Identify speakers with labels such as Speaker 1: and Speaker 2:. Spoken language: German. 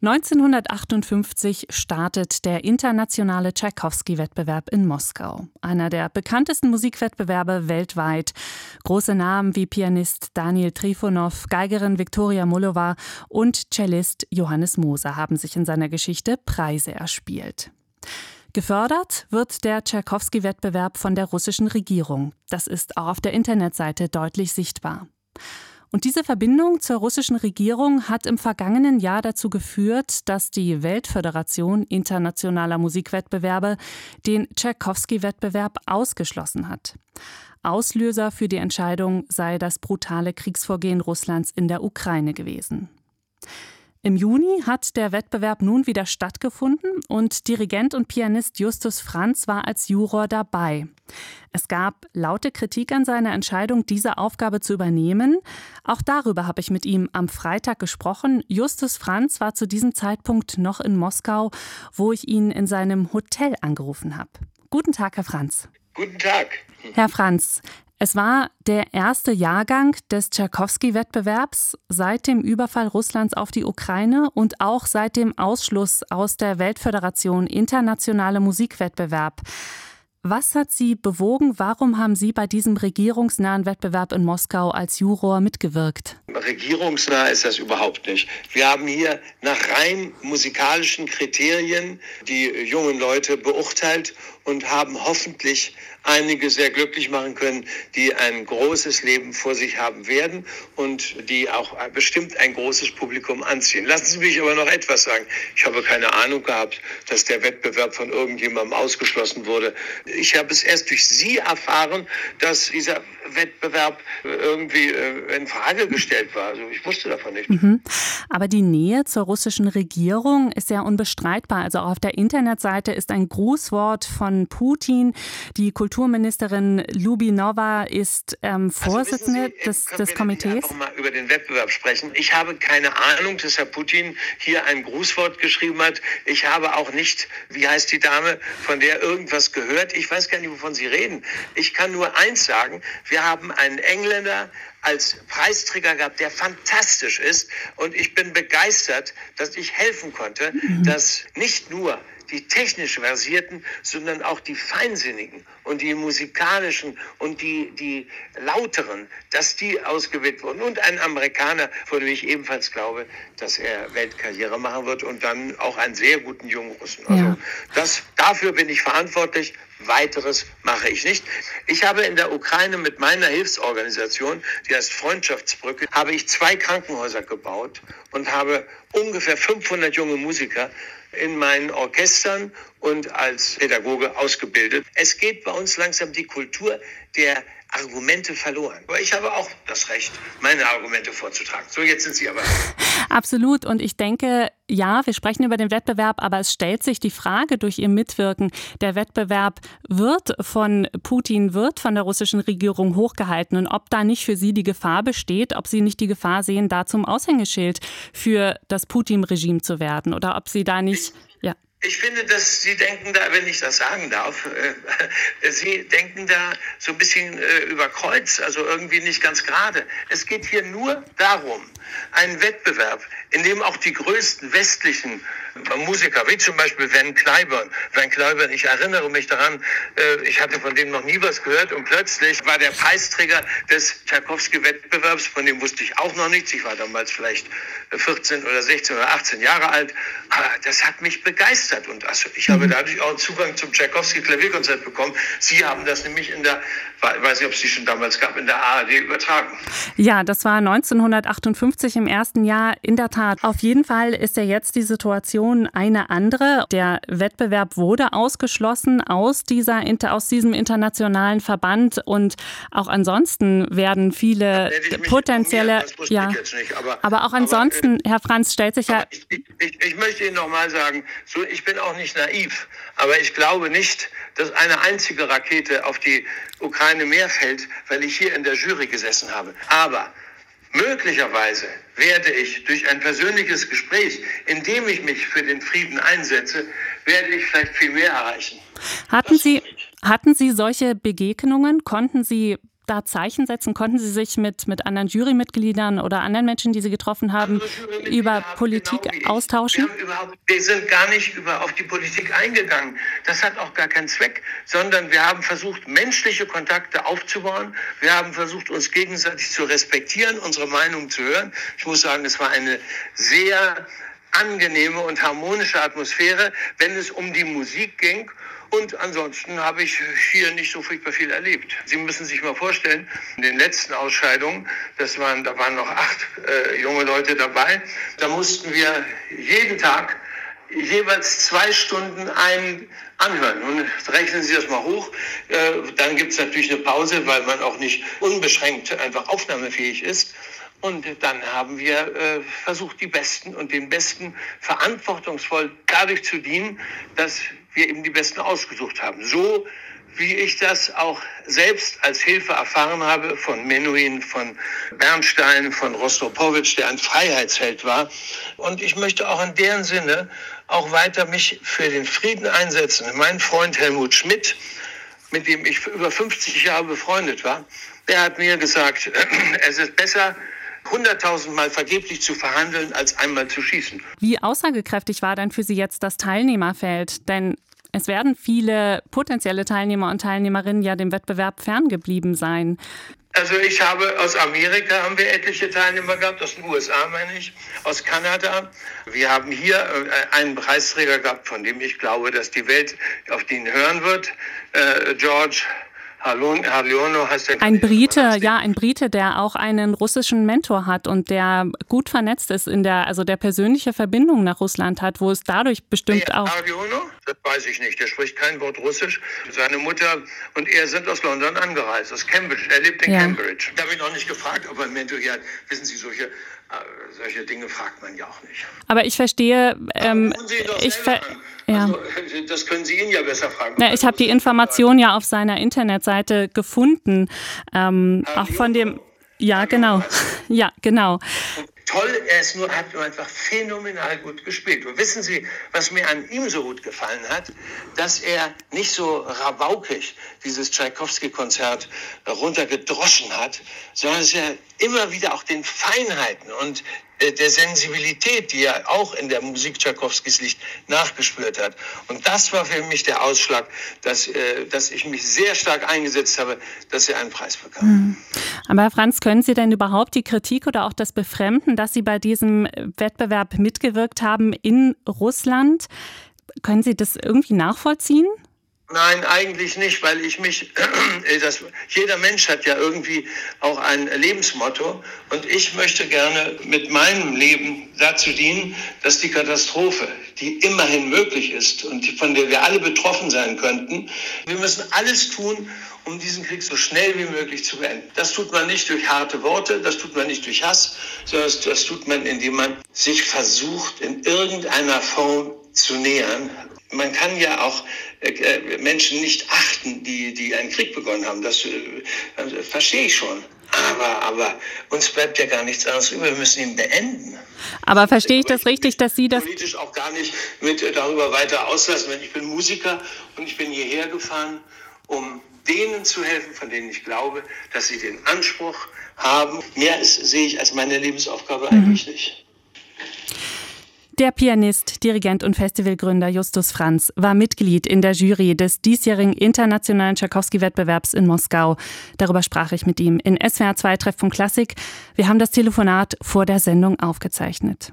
Speaker 1: 1958 startet der internationale Tschaikowski-Wettbewerb in Moskau, einer der bekanntesten Musikwettbewerbe weltweit. Große Namen wie Pianist Daniel Trifonov, Geigerin Viktoria Mullova und Cellist Johannes Moser haben sich in seiner Geschichte Preise erspielt. Gefördert wird der Tschaikowski-Wettbewerb von der russischen Regierung. Das ist auch auf der Internetseite deutlich sichtbar. Und diese Verbindung zur russischen Regierung hat im vergangenen Jahr dazu geführt, dass die Weltföderation internationaler Musikwettbewerbe den Tschaikowski-Wettbewerb ausgeschlossen hat. Auslöser für die Entscheidung sei das brutale Kriegsvorgehen Russlands in der Ukraine gewesen. Im Juni hat der Wettbewerb nun wieder stattgefunden und Dirigent und Pianist Justus Franz war als Juror dabei. Es gab laute Kritik an seiner Entscheidung, diese Aufgabe zu übernehmen. Auch darüber habe ich mit ihm am Freitag gesprochen. Justus Franz war zu diesem Zeitpunkt noch in Moskau, wo ich ihn in seinem Hotel angerufen habe. Guten Tag, Herr Franz.
Speaker 2: Guten Tag.
Speaker 1: Herr Franz, es war der erste Jahrgang des Tschaikowski-Wettbewerbs seit dem Überfall Russlands auf die Ukraine und auch seit dem Ausschluss aus der Weltföderation Internationale Musikwettbewerb. Was hat Sie bewogen? Warum haben Sie bei diesem regierungsnahen Wettbewerb in Moskau als Juror mitgewirkt?
Speaker 2: Regierungsnah ist das überhaupt nicht. Wir haben hier nach rein musikalischen Kriterien die jungen Leute beurteilt und haben hoffentlich einige sehr glücklich machen können, die ein großes Leben vor sich haben werden und die auch bestimmt ein großes Publikum anziehen. Lassen Sie mich aber noch etwas sagen. Ich habe keine Ahnung gehabt, dass der Wettbewerb von irgendjemandem ausgeschlossen wurde. Ich habe es erst durch Sie erfahren, dass dieser Wettbewerb irgendwie äh, in Frage gestellt war. Also ich wusste davon nicht. Mhm.
Speaker 1: Aber die Nähe zur russischen Regierung ist ja unbestreitbar. Also auch auf der Internetseite ist ein Grußwort von Putin. Die Kulturministerin Lubinova ist ähm, also Vorsitzende also Sie, des, des Komitees.
Speaker 2: Ich mal über den Wettbewerb sprechen. Ich habe keine Ahnung, dass Herr Putin hier ein Grußwort geschrieben hat. Ich habe auch nicht, wie heißt die Dame, von der irgendwas gehört. Ich weiß gar nicht, wovon Sie reden. Ich kann nur eins sagen. Wir haben einen Engländer als Preisträger gehabt, der fantastisch ist. Und ich bin begeistert, dass ich helfen konnte, mhm. dass nicht nur die technisch versierten, sondern auch die feinsinnigen und die musikalischen und die, die lauteren, dass die ausgewählt wurden. Und ein Amerikaner, von dem ich ebenfalls glaube, dass er Weltkarriere machen wird und dann auch einen sehr guten jungen Russen. Also ja. das, dafür bin ich verantwortlich. Weiteres mache ich nicht. Ich habe in der Ukraine mit meiner Hilfsorganisation, die heißt Freundschaftsbrücke, habe ich zwei Krankenhäuser gebaut und habe ungefähr 500 junge Musiker in meinen Orchestern und als Pädagoge ausgebildet. Es geht bei uns langsam die Kultur der Argumente verloren. Aber ich habe auch das Recht, meine Argumente vorzutragen. So, jetzt sind Sie aber.
Speaker 1: Absolut. Und ich denke, ja, wir sprechen über den Wettbewerb, aber es stellt sich die Frage durch Ihr Mitwirken, der Wettbewerb wird von Putin, wird von der russischen Regierung hochgehalten und ob da nicht für Sie die Gefahr besteht, ob Sie nicht die Gefahr sehen, da zum Aushängeschild für das Putin-Regime zu werden oder ob Sie da nicht
Speaker 2: ich finde, dass Sie denken da, wenn ich das sagen darf, äh, Sie denken da so ein bisschen äh, über Kreuz, also irgendwie nicht ganz gerade. Es geht hier nur darum, einen Wettbewerb, in dem auch die größten westlichen Musiker, wie zum Beispiel Van Cliburn. Van Cliburn, ich erinnere mich daran, äh, ich hatte von dem noch nie was gehört und plötzlich war der Preisträger des Tchaikovsky-Wettbewerbs, von dem wusste ich auch noch nichts. Ich war damals vielleicht 14 oder 16 oder 18 Jahre alt. Aber das hat mich begeistert und also ich habe mhm. dadurch auch Zugang zum Tchaikovsky-Klavierkonzert bekommen. Sie haben das nämlich in der, weiß nicht, ob es die schon damals gab, in der ARD übertragen.
Speaker 1: Ja, das war 1958 im ersten Jahr in der Tat. Auf jeden Fall ist ja jetzt die Situation, Situation eine andere. Der Wettbewerb wurde ausgeschlossen aus, dieser, aus diesem internationalen Verband und auch ansonsten werden viele potenzielle. Ja, nicht, aber, aber, auch ansonsten, aber, Herr Franz, stellt sich ja.
Speaker 2: Ich, ich, ich, möchte Ihnen nochmal sagen, so, ich bin auch nicht naiv, aber ich glaube nicht, dass eine einzige Rakete auf die Ukraine mehr fällt, weil ich hier in der Jury gesessen habe. Aber Möglicherweise werde ich durch ein persönliches Gespräch, in dem ich mich für den Frieden einsetze, werde ich vielleicht viel mehr erreichen.
Speaker 1: Hatten Sie, hatten Sie solche Begegnungen? Konnten Sie da Zeichen setzen? Konnten Sie sich mit, mit anderen Jurymitgliedern oder anderen Menschen, die Sie getroffen haben, über Politik genau austauschen?
Speaker 2: Wir, wir, sind gar nicht über, auf die Politik eingegangen. Das hat auch gar keinen Zweck, sondern wir haben versucht, menschliche Kontakte aufzubauen. Wir haben versucht, uns gegenseitig zu respektieren, unsere Meinung zu hören. Ich muss sagen, es war eine sehr angenehme und harmonische Atmosphäre, wenn es um die Musik ging. Und ansonsten habe ich hier nicht so furchtbar viel erlebt. Sie müssen sich mal vorstellen, in den letzten Ausscheidungen, das waren, da waren noch acht äh, junge Leute dabei, da mussten wir jeden Tag jeweils zwei Stunden einen anhören. Und rechnen Sie das mal hoch. Äh, dann gibt es natürlich eine Pause, weil man auch nicht unbeschränkt einfach aufnahmefähig ist. Und dann haben wir äh, versucht, die Besten und den Besten verantwortungsvoll dadurch zu dienen, dass wir eben die Besten ausgesucht haben. So wie ich das auch selbst als Hilfe erfahren habe von Menuhin, von Bernstein, von Rostropowitsch, der ein Freiheitsheld war. Und ich möchte auch in deren Sinne auch weiter mich für den Frieden einsetzen. Mein Freund Helmut Schmidt, mit dem ich über 50 Jahre befreundet war, der hat mir gesagt, es ist besser, hunderttausendmal vergeblich zu verhandeln, als einmal zu schießen.
Speaker 1: Wie aussagekräftig war denn für Sie jetzt das Teilnehmerfeld? Denn es werden viele potenzielle Teilnehmer und Teilnehmerinnen ja dem Wettbewerb ferngeblieben sein.
Speaker 2: Also ich habe aus Amerika haben wir etliche Teilnehmer gehabt, aus den USA meine ich, aus Kanada. Wir haben hier äh, einen Preisträger gehabt, von dem ich glaube, dass die Welt auf den hören wird, äh, George.
Speaker 1: Ein Brite, ja, ein Brite, der auch einen russischen Mentor hat und der gut vernetzt ist in der, also der persönliche Verbindung nach Russland hat, wo es dadurch bestimmt auch.
Speaker 2: Harliono? Das weiß ich nicht. Der spricht kein Wort Russisch. Seine Mutter und er sind aus London angereist, aus Cambridge. Er lebt in ja. Cambridge. Da habe ich noch nicht gefragt, ob er einen Mentor hier hat. Wissen Sie, solche solche Dinge fragt man ja auch nicht.
Speaker 1: Aber ich verstehe. Ähm, ich ver
Speaker 2: ja. Also, das können Sie ihn ja besser fragen.
Speaker 1: Ja, ich habe die Information ja auf seiner Internetseite gefunden. Ähm, auch von dem. Ja, genau. Ja, genau
Speaker 2: toll, er ist nur, hat nur einfach phänomenal gut gespielt. Und wissen Sie, was mir an ihm so gut gefallen hat? Dass er nicht so rabaukig dieses Tchaikovsky-Konzert runtergedroschen hat, sondern dass er immer wieder auch den Feinheiten und der Sensibilität, die er auch in der Musik Tchaikovskis liegt, nachgespürt hat. Und das war für mich der Ausschlag, dass, äh, dass ich mich sehr stark eingesetzt habe, dass er einen Preis bekam. Mhm.
Speaker 1: Aber Herr Franz, können Sie denn überhaupt die Kritik oder auch das Befremden, dass Sie bei diesem Wettbewerb mitgewirkt haben in Russland, können Sie das irgendwie nachvollziehen?
Speaker 2: Nein, eigentlich nicht, weil ich mich, das, jeder Mensch hat ja irgendwie auch ein Lebensmotto und ich möchte gerne mit meinem Leben dazu dienen, dass die Katastrophe, die immerhin möglich ist und von der wir alle betroffen sein könnten, wir müssen alles tun, um diesen Krieg so schnell wie möglich zu beenden. Das tut man nicht durch harte Worte, das tut man nicht durch Hass, sondern das tut man, indem man sich versucht, in irgendeiner Form zu nähern man kann ja auch Menschen nicht achten, die, die einen Krieg begonnen haben. Das äh, verstehe ich schon. Aber, aber uns bleibt ja gar nichts anderes über. Wir müssen ihn beenden.
Speaker 1: Aber verstehe ich das richtig, dass Sie das
Speaker 2: politisch auch gar nicht mit äh, darüber weiter auslassen? Ich bin Musiker und ich bin hierher gefahren, um denen zu helfen, von denen ich glaube, dass sie den Anspruch haben. Mehr ist, sehe ich als meine Lebensaufgabe mhm. eigentlich nicht.
Speaker 1: Der Pianist, Dirigent und Festivalgründer Justus Franz war Mitglied in der Jury des diesjährigen internationalen Tschaikowski-Wettbewerbs in Moskau. Darüber sprach ich mit ihm in SWR 2 Treffpunkt Klassik. Wir haben das Telefonat vor der Sendung aufgezeichnet.